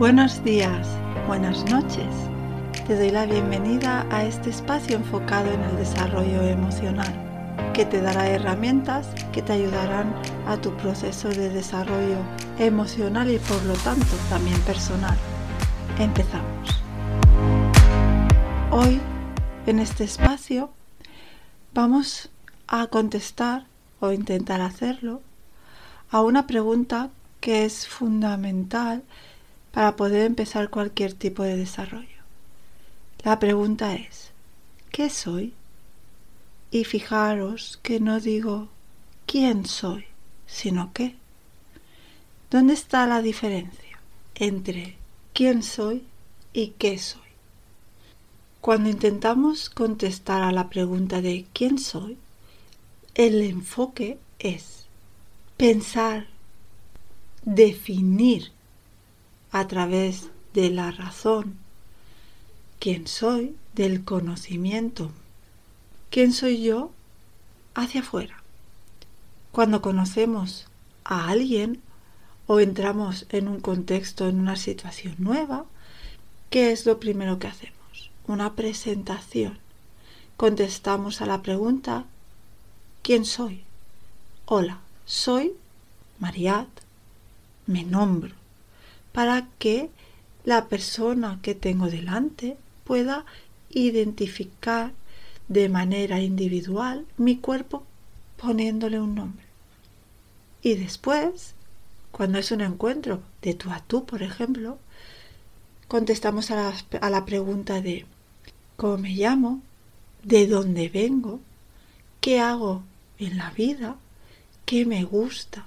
Buenos días, buenas noches. Te doy la bienvenida a este espacio enfocado en el desarrollo emocional, que te dará herramientas que te ayudarán a tu proceso de desarrollo emocional y por lo tanto también personal. Empezamos. Hoy, en este espacio, vamos a contestar o intentar hacerlo a una pregunta que es fundamental para poder empezar cualquier tipo de desarrollo. La pregunta es, ¿qué soy? Y fijaros que no digo quién soy, sino qué. ¿Dónde está la diferencia entre quién soy y qué soy? Cuando intentamos contestar a la pregunta de quién soy, el enfoque es pensar, definir a través de la razón quién soy, del conocimiento. ¿Quién soy yo? Hacia afuera. Cuando conocemos a alguien o entramos en un contexto, en una situación nueva, ¿qué es lo primero que hacemos? Una presentación. Contestamos a la pregunta ¿Quién soy? Hola, soy Mariat. Me nombro para que la persona que tengo delante pueda identificar de manera individual mi cuerpo poniéndole un nombre. Y después, cuando es un encuentro de tú a tú, por ejemplo, contestamos a la, a la pregunta de ¿cómo me llamo? ¿De dónde vengo? ¿Qué hago en la vida? ¿Qué me gusta?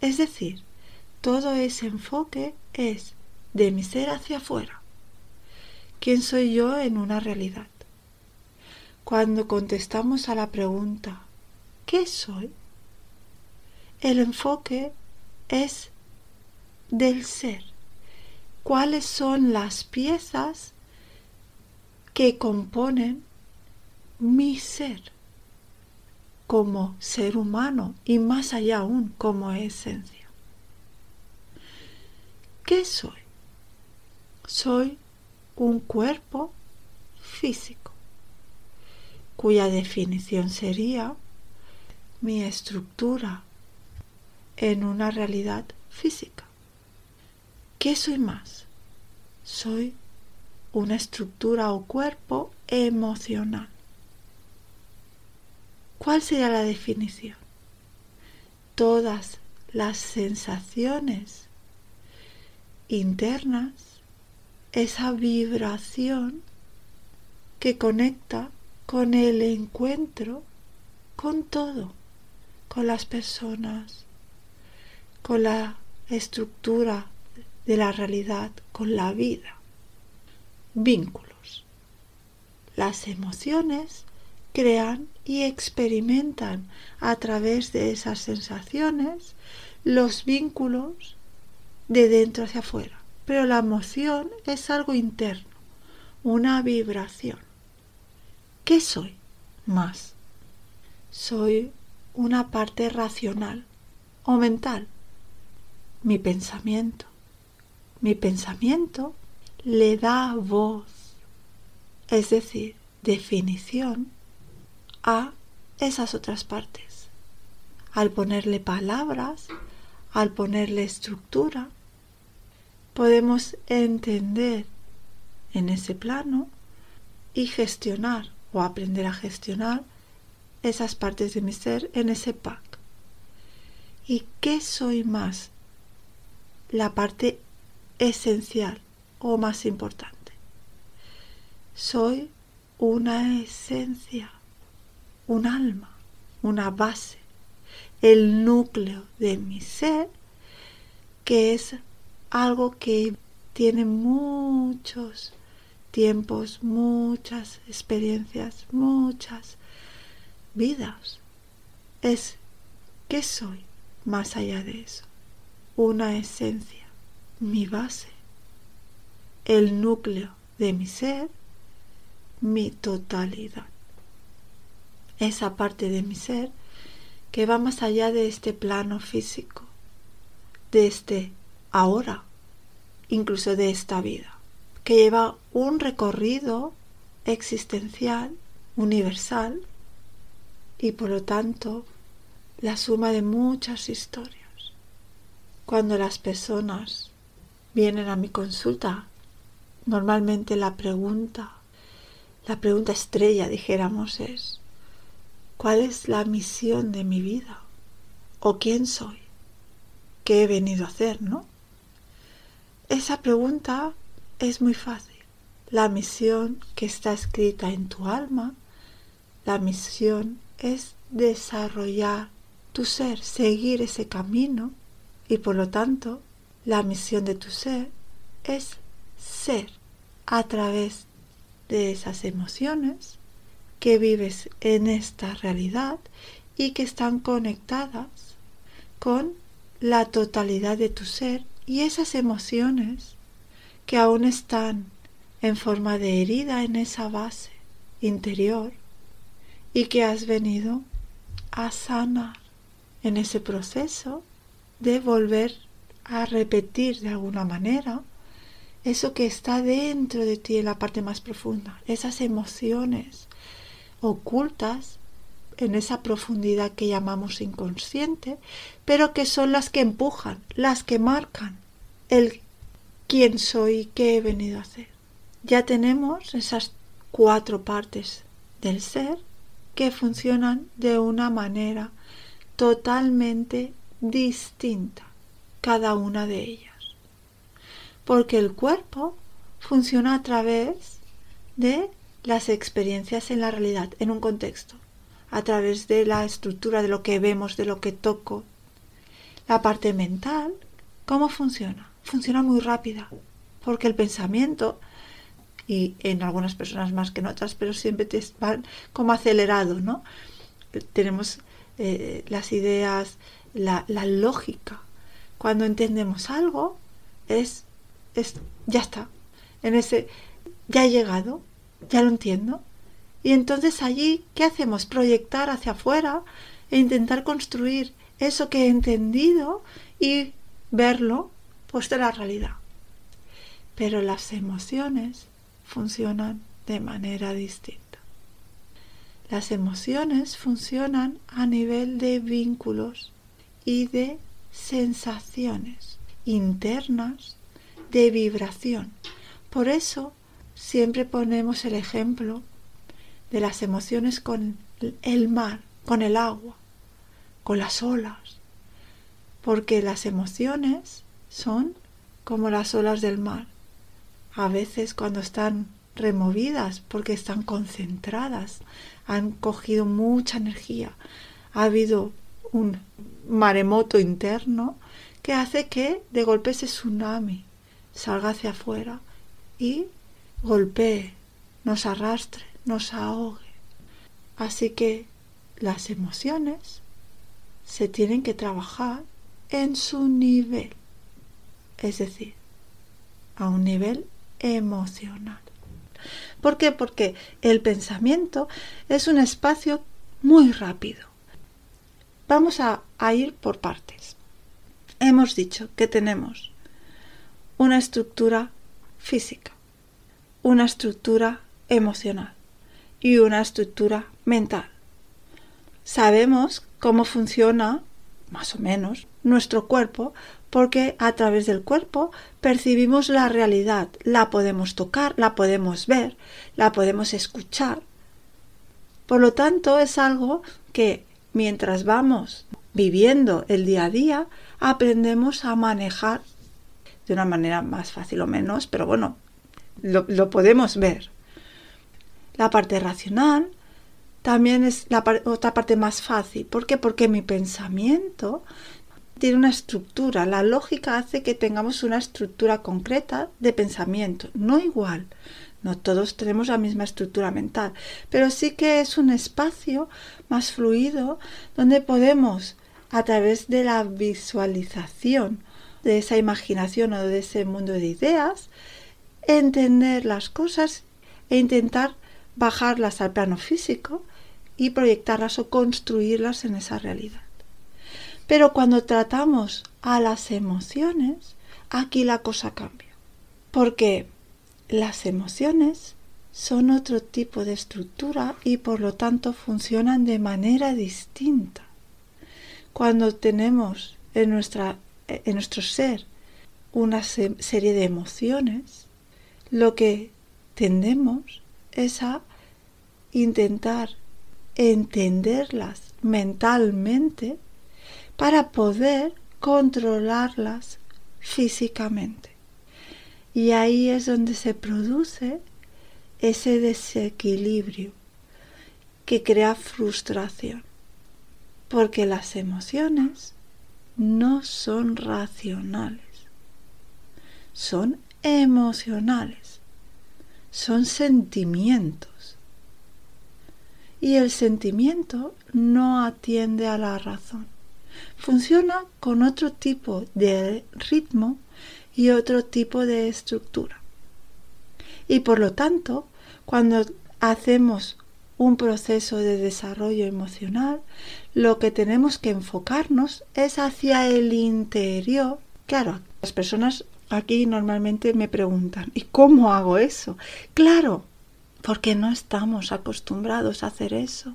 Es decir, todo ese enfoque es de mi ser hacia afuera. ¿Quién soy yo en una realidad? Cuando contestamos a la pregunta ¿qué soy? El enfoque es del ser. ¿Cuáles son las piezas que componen mi ser como ser humano y más allá aún como esencia? ¿Qué soy? Soy un cuerpo físico, cuya definición sería mi estructura en una realidad física. ¿Qué soy más? Soy una estructura o cuerpo emocional. ¿Cuál sería la definición? Todas las sensaciones internas, esa vibración que conecta con el encuentro con todo, con las personas, con la estructura de la realidad, con la vida. Vínculos. Las emociones crean y experimentan a través de esas sensaciones los vínculos de dentro hacia afuera. Pero la emoción es algo interno, una vibración. ¿Qué soy? Más. Soy una parte racional o mental. Mi pensamiento. Mi pensamiento le da voz, es decir, definición a esas otras partes. Al ponerle palabras, al ponerle estructura, podemos entender en ese plano y gestionar o aprender a gestionar esas partes de mi ser en ese pack. ¿Y qué soy más? La parte esencial o más importante. Soy una esencia, un alma, una base, el núcleo de mi ser que es algo que tiene muchos tiempos, muchas experiencias, muchas vidas. Es ¿qué soy más allá de eso? Una esencia, mi base, el núcleo de mi ser, mi totalidad. Esa parte de mi ser que va más allá de este plano físico, de este ahora, incluso de esta vida, que lleva un recorrido existencial, universal, y por lo tanto la suma de muchas historias. Cuando las personas vienen a mi consulta, normalmente la pregunta, la pregunta estrella, dijéramos, es, ¿cuál es la misión de mi vida? ¿O quién soy? ¿Qué he venido a hacer, no? Esa pregunta es muy fácil. La misión que está escrita en tu alma, la misión es desarrollar tu ser, seguir ese camino y por lo tanto la misión de tu ser es ser a través de esas emociones que vives en esta realidad y que están conectadas con la totalidad de tu ser y esas emociones que aún están en forma de herida en esa base interior y que has venido a sanar en ese proceso de volver a repetir de alguna manera eso que está dentro de ti en la parte más profunda, esas emociones ocultas en esa profundidad que llamamos inconsciente, pero que son las que empujan, las que marcan el quién soy qué he venido a hacer. Ya tenemos esas cuatro partes del ser que funcionan de una manera totalmente distinta, cada una de ellas. Porque el cuerpo funciona a través de las experiencias en la realidad, en un contexto, a través de la estructura de lo que vemos, de lo que toco. La parte mental, ¿cómo funciona? Funciona muy rápida, porque el pensamiento y en algunas personas más que en otras, pero siempre te van como acelerado, ¿no? Tenemos eh, las ideas, la, la, lógica. Cuando entendemos algo, es, es, ya está, en ese, ya he llegado, ya lo entiendo. Y entonces allí, ¿qué hacemos? Proyectar hacia afuera e intentar construir eso que he entendido y verlo puesto en la realidad. Pero las emociones funcionan de manera distinta. Las emociones funcionan a nivel de vínculos y de sensaciones internas de vibración. Por eso siempre ponemos el ejemplo de las emociones con el mar, con el agua, con las olas, porque las emociones son como las olas del mar a veces cuando están removidas porque están concentradas, han cogido mucha energía, ha habido un maremoto interno que hace que de golpe ese tsunami salga hacia afuera y golpee, nos arrastre, nos ahogue. Así que las emociones se tienen que trabajar en su nivel, es decir, a un nivel emocional. ¿Por qué? Porque el pensamiento es un espacio muy rápido. Vamos a, ir por partes. Hemos dicho que tenemos una estructura física, una estructura emocional y una estructura mental. Sabemos cómo funciona, más o menos, nuestro cuerpo porque a través del cuerpo percibimos la realidad, la podemos tocar, la podemos ver, la podemos escuchar. Por lo tanto, es algo que mientras vamos viviendo el día a día, aprendemos a manejar de una manera más fácil o menos, pero bueno, lo, podemos ver. La parte racional también es la otra parte más fácil. ¿Por qué? Porque mi pensamiento tiene una estructura. La lógica hace que tengamos una estructura concreta de pensamiento, no igual. No todos tenemos la misma estructura mental, pero sí que es un espacio más fluido donde podemos, a través de la visualización de esa imaginación o de ese mundo de ideas, entender las cosas e intentar bajarlas al plano físico y proyectarlas o construirlas en esa realidad. Pero cuando tratamos a las emociones, aquí la cosa cambia. Porque las emociones son otro tipo de estructura y por lo tanto funcionan de manera distinta. Cuando tenemos en, nuestra, en nuestro ser una serie de emociones, lo que tendemos es a intentar entenderlas mentalmente para poder controlarlas físicamente. Y ahí es donde se produce ese desequilibrio que crea frustración. Porque las emociones no son racionales, son emocionales, son sentimientos. Y el sentimiento no atiende a la razón. Funciona con otro tipo de ritmo y otro tipo de estructura. Y por lo tanto, cuando hacemos un proceso de desarrollo emocional, lo que tenemos que enfocarnos es hacia el interior. Claro, las personas aquí normalmente me preguntan, ¿y cómo hago eso? Claro, porque no estamos acostumbrados a hacer eso.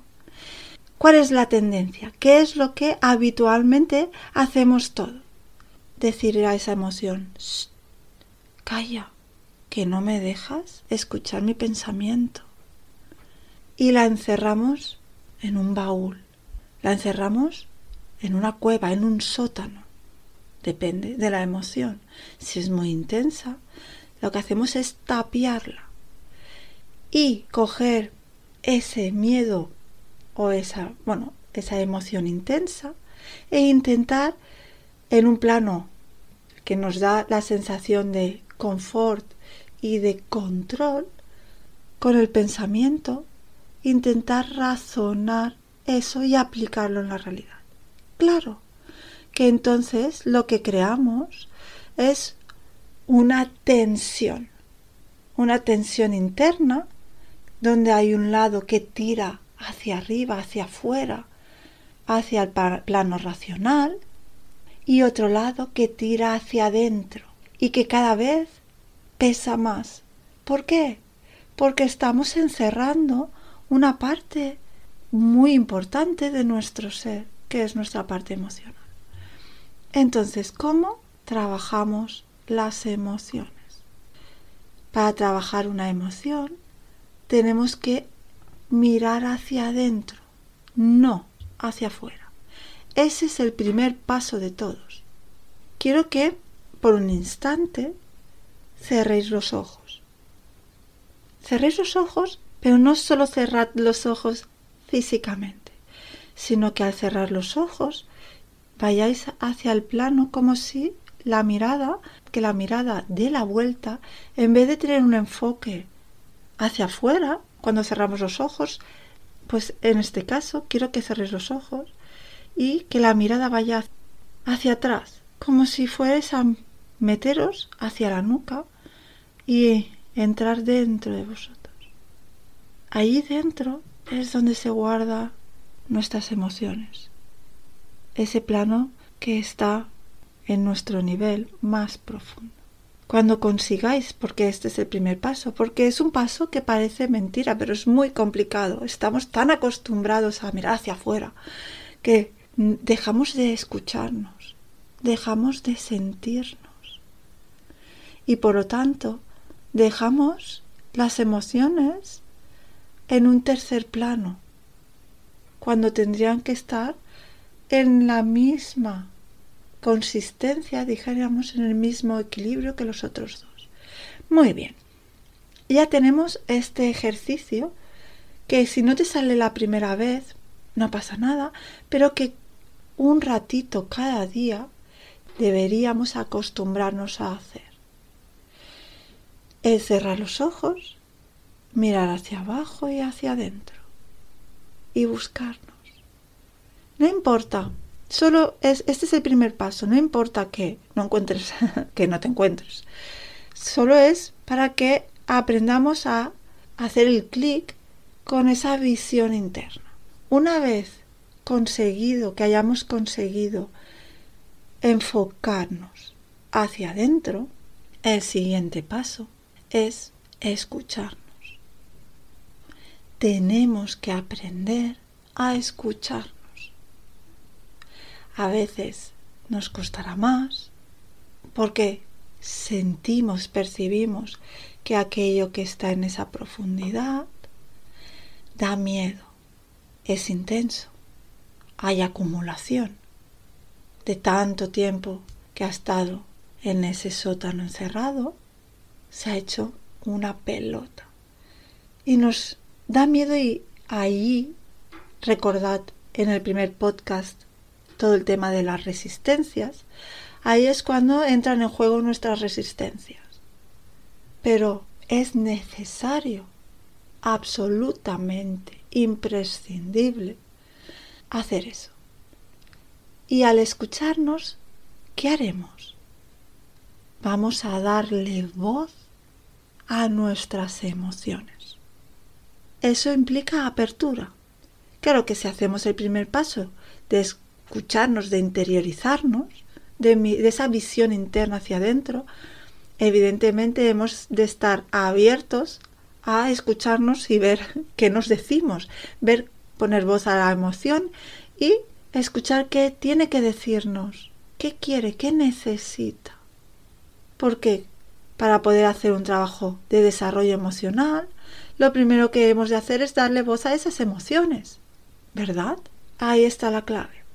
¿Cuál es la tendencia? ¿Qué es lo que habitualmente hacemos todo? Decir a esa emoción, calla, que no me dejas escuchar mi pensamiento. Y la encerramos en un baúl, la encerramos en una cueva, en un sótano. Depende de la emoción. Si es muy intensa, lo que hacemos es tapiarla y coger ese miedo o esa, bueno, esa emoción intensa e intentar en un plano que nos da la sensación de confort y de control con el pensamiento, intentar razonar eso y aplicarlo en la realidad. Claro que entonces lo que creamos es una tensión, una tensión interna donde hay un lado que tira hacia arriba, hacia afuera, hacia el plano racional, y otro lado que tira hacia adentro y que cada vez pesa más. ¿Por qué? Porque estamos encerrando una parte muy importante de nuestro ser, que es nuestra parte emocional. Entonces, ¿cómo trabajamos las emociones? Para trabajar una emoción tenemos que mirar hacia adentro, no hacia afuera. Ese es el primer paso de todos. Quiero que por un instante cerréis los ojos. Cerréis los ojos, pero no solo cerrad los ojos físicamente, sino que al cerrar los ojos vayáis hacia el plano como si la mirada, que la mirada dé la vuelta, en vez de tener un enfoque hacia afuera, cuando cerramos los ojos, pues en este caso quiero que cerréis los ojos y que la mirada vaya hacia atrás, como si fuerais a meteros hacia la nuca y entrar dentro de vosotros. Ahí dentro es donde se guarda nuestras emociones, ese plano que está en nuestro nivel más profundo cuando consigáis, porque este es el primer paso, porque es un paso que parece mentira, pero es muy complicado. Estamos tan acostumbrados a mirar hacia afuera que dejamos de escucharnos, dejamos de sentirnos y por lo tanto dejamos las emociones en un tercer plano, cuando tendrían que estar en la misma consistencia, dijéramos, en el mismo equilibrio que los otros dos. Muy bien. Ya tenemos este ejercicio que si no te sale la primera vez, no pasa nada, pero que un ratito cada día deberíamos acostumbrarnos a hacer. Es cerrar los ojos, mirar hacia abajo y hacia adentro y buscarnos. No importa Solo es, este es el primer paso, no importa que no encuentres, que no te encuentres. Solo es para que aprendamos a hacer el clic con esa visión interna. Una vez conseguido, que hayamos conseguido enfocarnos hacia adentro, el siguiente paso es escucharnos. Tenemos que aprender a escucharnos. A veces nos costará más porque sentimos, percibimos que aquello que está en esa profundidad da miedo, es intenso, hay acumulación de tanto tiempo que ha estado en ese sótano encerrado, se ha hecho una pelota. Y nos da miedo y ahí, recordad en el primer podcast todo el tema de las resistencias, ahí es cuando entran en juego nuestras resistencias. Pero es necesario, absolutamente imprescindible, hacer eso. Y al escucharnos, ¿qué haremos? Vamos a darle voz a nuestras emociones. Eso implica apertura. Claro que si hacemos el primer paso de escucharnos, de interiorizarnos, de, esa visión interna hacia adentro, evidentemente hemos de estar abiertos a escucharnos y ver qué nos decimos, ver, poner voz a la emoción y escuchar qué tiene que decirnos, qué quiere, qué necesita. Porque para poder hacer un trabajo de desarrollo emocional, lo primero que hemos de hacer es darle voz a esas emociones, ¿verdad? Ahí está la clave.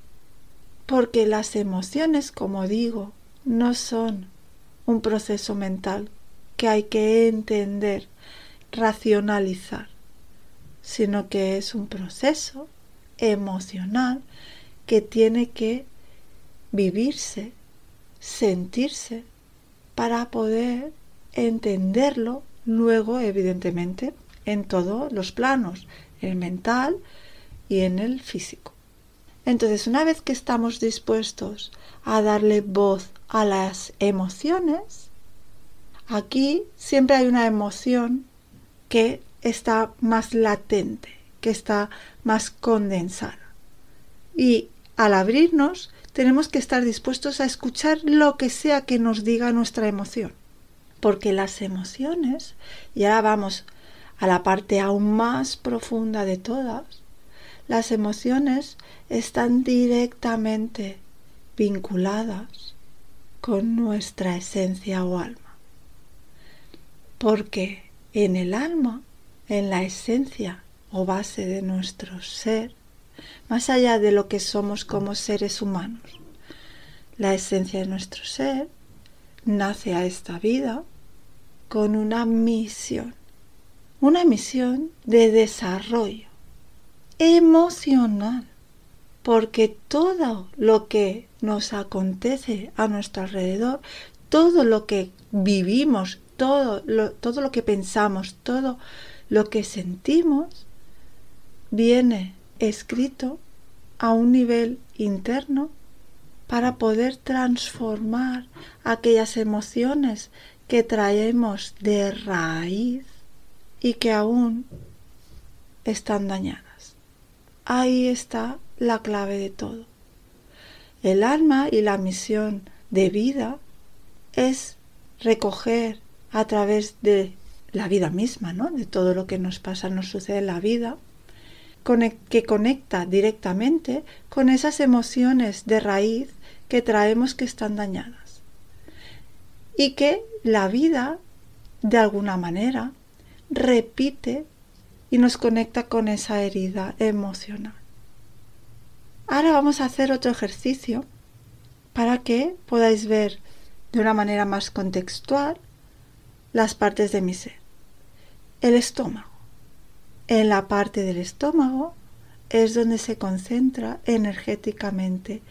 Porque las emociones, como digo, no son un proceso mental que hay que entender, racionalizar, sino que es un proceso emocional que tiene que vivirse, sentirse, para poder entenderlo luego, evidentemente, en todos los planos, el mental y en el físico. Entonces, una vez que estamos dispuestos a darle voz a las emociones, aquí siempre hay una emoción que está más latente, que está más condensada. Y al abrirnos, tenemos que estar dispuestos a escuchar lo que sea que nos diga nuestra emoción. Porque las emociones, y ahora vamos a la parte aún más profunda de todas, las emociones están directamente vinculadas con nuestra esencia o alma. Porque en el alma, en la esencia o base de nuestro ser, más allá de lo que somos como seres humanos. La esencia de nuestro ser nace a esta vida con una misión, una misión de desarrollo emocional, porque todo lo que nos acontece a nuestro alrededor, todo lo que vivimos, todo lo, todo lo que pensamos, todo lo que sentimos, viene escrito a un nivel interno para poder transformar aquellas emociones que traemos de raíz y que aún están dañadas. Ahí está la clave de todo. El alma y la misión de vida es recoger a través de la vida misma, ¿no? De todo lo que nos pasa, nos sucede en la vida, que conecta directamente con esas emociones de raíz que traemos que están dañadas. Y que la vida, de alguna manera, repite y nos conecta con esa herida emocional. Ahora vamos a hacer otro ejercicio para que podáis ver de una manera más contextual las partes de mi ser. El estómago. En la parte del estómago es donde se concentra energéticamente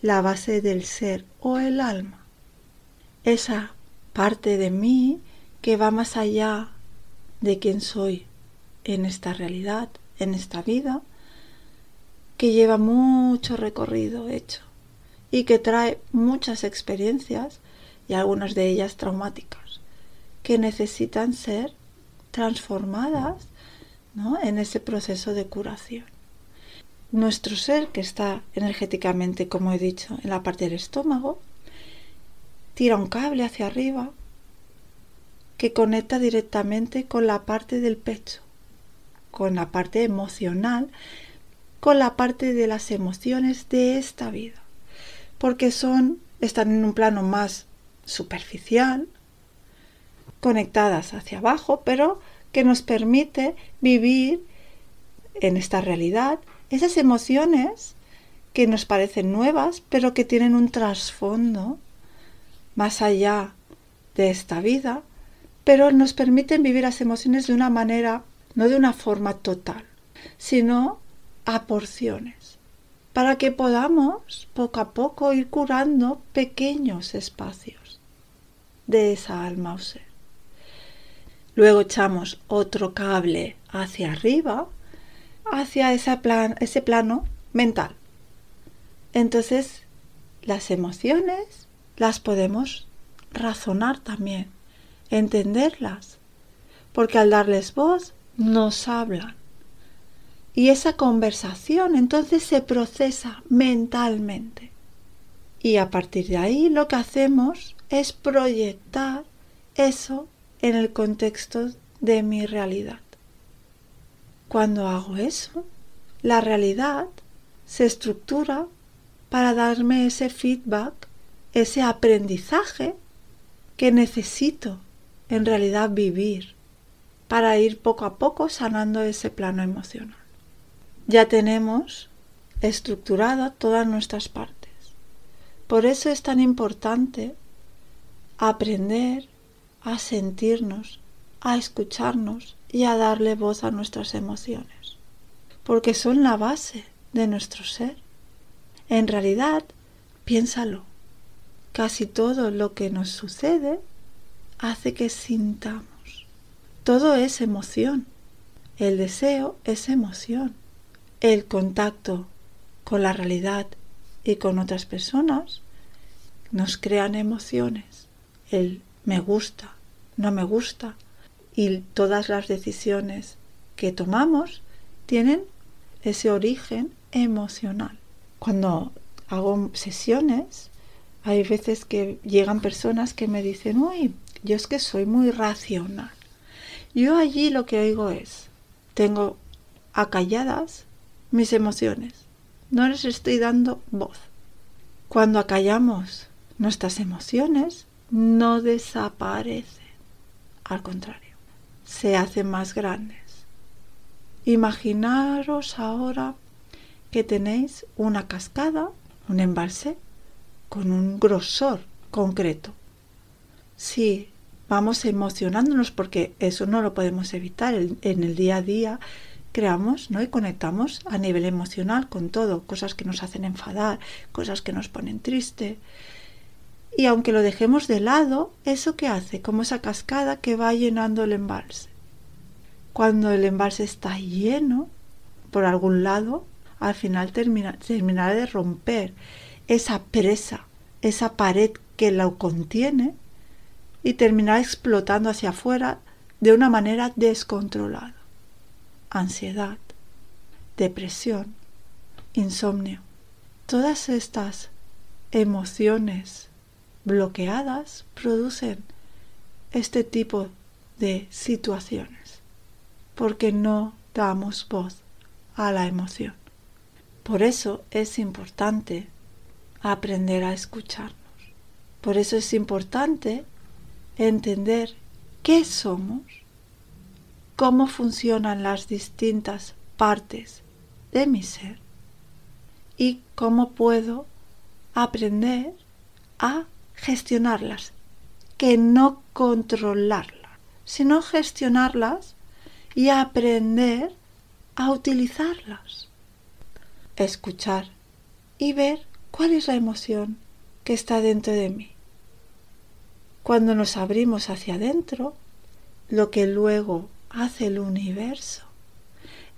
la base del ser o el alma. Esa parte de mí que va más allá de quien soy en esta realidad, en esta vida, que lleva mucho recorrido hecho y que trae muchas experiencias y algunas de ellas traumáticas, que necesitan ser transformadas en ese proceso de curación. Nuestro ser, que está energéticamente, como he dicho, en la parte del estómago, tira un cable hacia arriba que conecta directamente con la parte del pecho, con la parte emocional, con la parte de las emociones de esta vida, porque son están en un plano más superficial, conectadas hacia abajo, pero que nos permite vivir en esta realidad esas emociones que nos parecen nuevas, pero que tienen un trasfondo más allá de esta vida, pero nos permiten vivir las emociones de una manera, no de una forma total, sino a porciones, para que podamos poco a poco ir curando pequeños espacios de esa alma o ser. Luego echamos otro cable hacia arriba, hacia ese, ese plano mental. Entonces, las emociones las podemos razonar también, entenderlas, porque al darles voz nos hablan. Y esa conversación entonces se procesa mentalmente. Y a partir de ahí lo que hacemos es proyectar eso en el contexto de mi realidad. Cuando hago eso, la realidad se estructura para darme ese feedback, ese aprendizaje que necesito en realidad vivir para ir poco a poco sanando ese plano emocional. Ya tenemos estructurada todas nuestras partes. Por eso es tan importante aprender a sentirnos, a escucharnos y a darle voz a nuestras emociones, porque son la base de nuestro ser. En realidad, piénsalo, casi todo lo que nos sucede hace que sintamos. Todo es emoción. El deseo es emoción. El contacto con la realidad y con otras personas nos crean emociones. El me gusta, no me gusta, y todas las decisiones que tomamos tienen ese origen emocional. Cuando hago sesiones, hay veces que llegan personas que me dicen, uy, yo es que soy muy racional. Yo allí lo que oigo es, tengo acalladas mis emociones, no les estoy dando voz. Cuando acallamos nuestras emociones, no desaparecen, al contrario, se hacen más grandes. Imaginaros ahora que tenéis una cascada, un embalse, con un grosor concreto. Si vamos emocionándonos porque eso no lo podemos evitar en el día a día, creamos y conectamos a nivel emocional con todo, cosas que nos hacen enfadar, cosas que nos ponen triste, y aunque lo dejemos de lado, ¿eso qué hace? Como esa cascada que va llenando el embalse. Cuando el embalse está lleno, por algún lado, al final termina, terminará de romper esa presa, esa pared que lo contiene y terminará explotando hacia afuera de una manera descontrolada. Ansiedad, depresión, insomnio, todas estas emociones bloqueadas producen este tipo de situaciones porque no damos voz a la emoción. Por eso es importante aprender a escucharnos. Por eso es importante entender qué somos, cómo funcionan las distintas partes de mi ser y cómo puedo aprender a gestionarlas, que no controlarlas, sino gestionarlas y aprender a utilizarlas. Escuchar y ver cuál es la emoción que está dentro de mí. Cuando nos abrimos hacia adentro, lo que luego hace el universo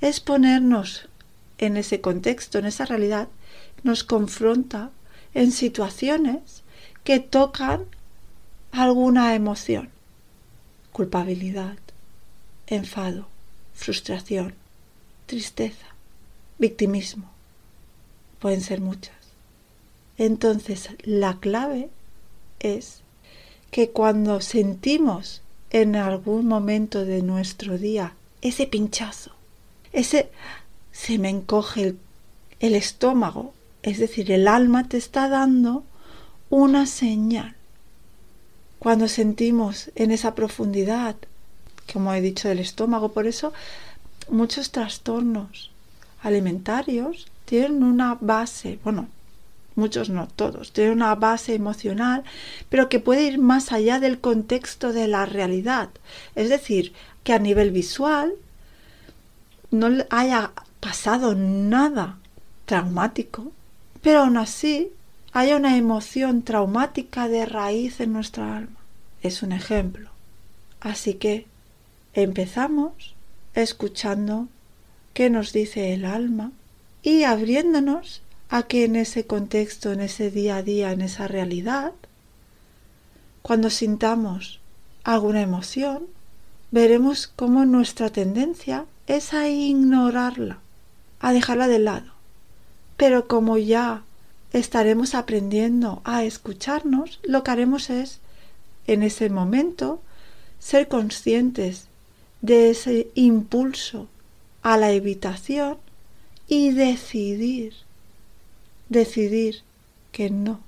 es ponernos en ese contexto, en esa realidad, nos confronta en situaciones que tocan alguna emoción. Culpabilidad, enfado, frustración, tristeza, victimismo. Pueden ser muchas. Entonces, la clave es que cuando sentimos en algún momento de nuestro día ese pinchazo, ese se me encoge el, el estómago, es decir, el alma te está dando una señal. Cuando sentimos en esa profundidad, como he dicho, del estómago, por eso muchos trastornos alimentarios tienen una base, bueno, muchos no todos, tienen una base emocional, pero que puede ir más allá del contexto de la realidad. Es decir, que a nivel visual no haya pasado nada traumático, pero aún así haya una emoción traumática de raíz en nuestra alma. Es un ejemplo. Así que empezamos escuchando qué nos dice el alma y abriéndonos a que en ese contexto, en ese día a día, en esa realidad, cuando sintamos alguna emoción, veremos cómo nuestra tendencia es a ignorarla, a dejarla de lado. Pero como ya estaremos aprendiendo a escucharnos, lo que haremos es, en ese momento, ser conscientes de ese impulso a la evitación y decidir, decidir que no,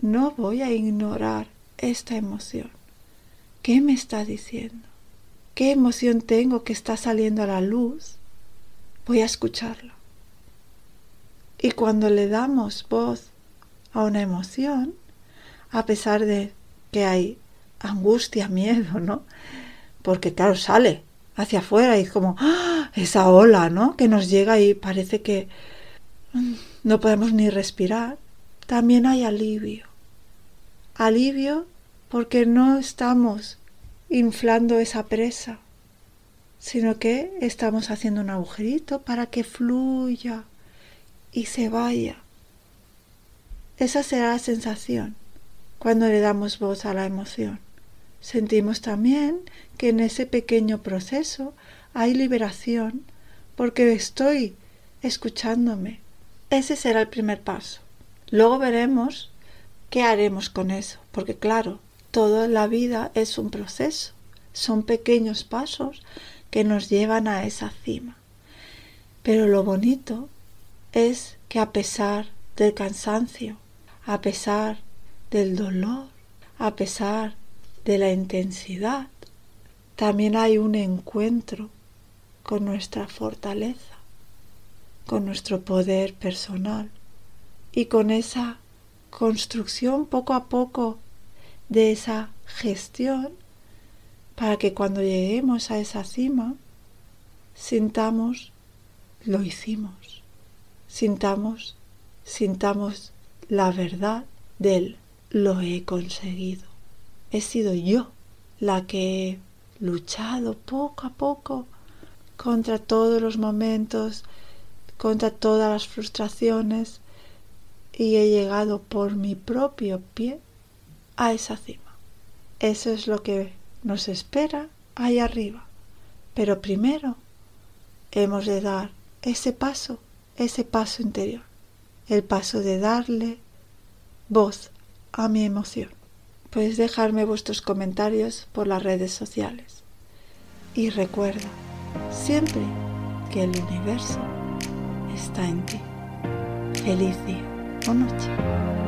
no voy a ignorar esta emoción. ¿Qué me está diciendo? ¿Qué emoción tengo que está saliendo a la luz? Voy a escucharla. Y cuando le damos voz a una emoción, a pesar de que hay angustia, miedo, ¿no? Porque claro, sale hacia afuera y es como ¡ah! esa ola, ¿no? Que nos llega y parece que mm, no podemos ni respirar. También hay alivio. Alivio porque no estamos inflando esa presa, sino que estamos haciendo un agujerito para que fluya y se vaya. Esa será la sensación cuando le damos voz a la emoción. Sentimos también que en ese pequeño proceso hay liberación porque estoy escuchándome. Ese será el primer paso. Luego veremos qué haremos con eso, porque claro, toda la vida es un proceso, son pequeños pasos que nos llevan a esa cima. Pero lo bonito es que a pesar del cansancio, a pesar del dolor, a pesar de la intensidad, también hay un encuentro con nuestra fortaleza, con nuestro poder personal y con esa construcción poco a poco de esa gestión para que cuando lleguemos a esa cima sintamos lo hicimos sintamos, sintamos la verdad del lo he conseguido. He sido yo la que he luchado poco a poco contra todos los momentos, contra todas las frustraciones y he llegado por mi propio pie a esa cima. Eso es lo que nos espera ahí arriba. Pero primero hemos de dar ese paso ese paso interior, el paso de darle voz a mi emoción. Puedes dejarme vuestros comentarios por las redes sociales. Y recuerda siempre que el universo está en ti. Feliz día o noche.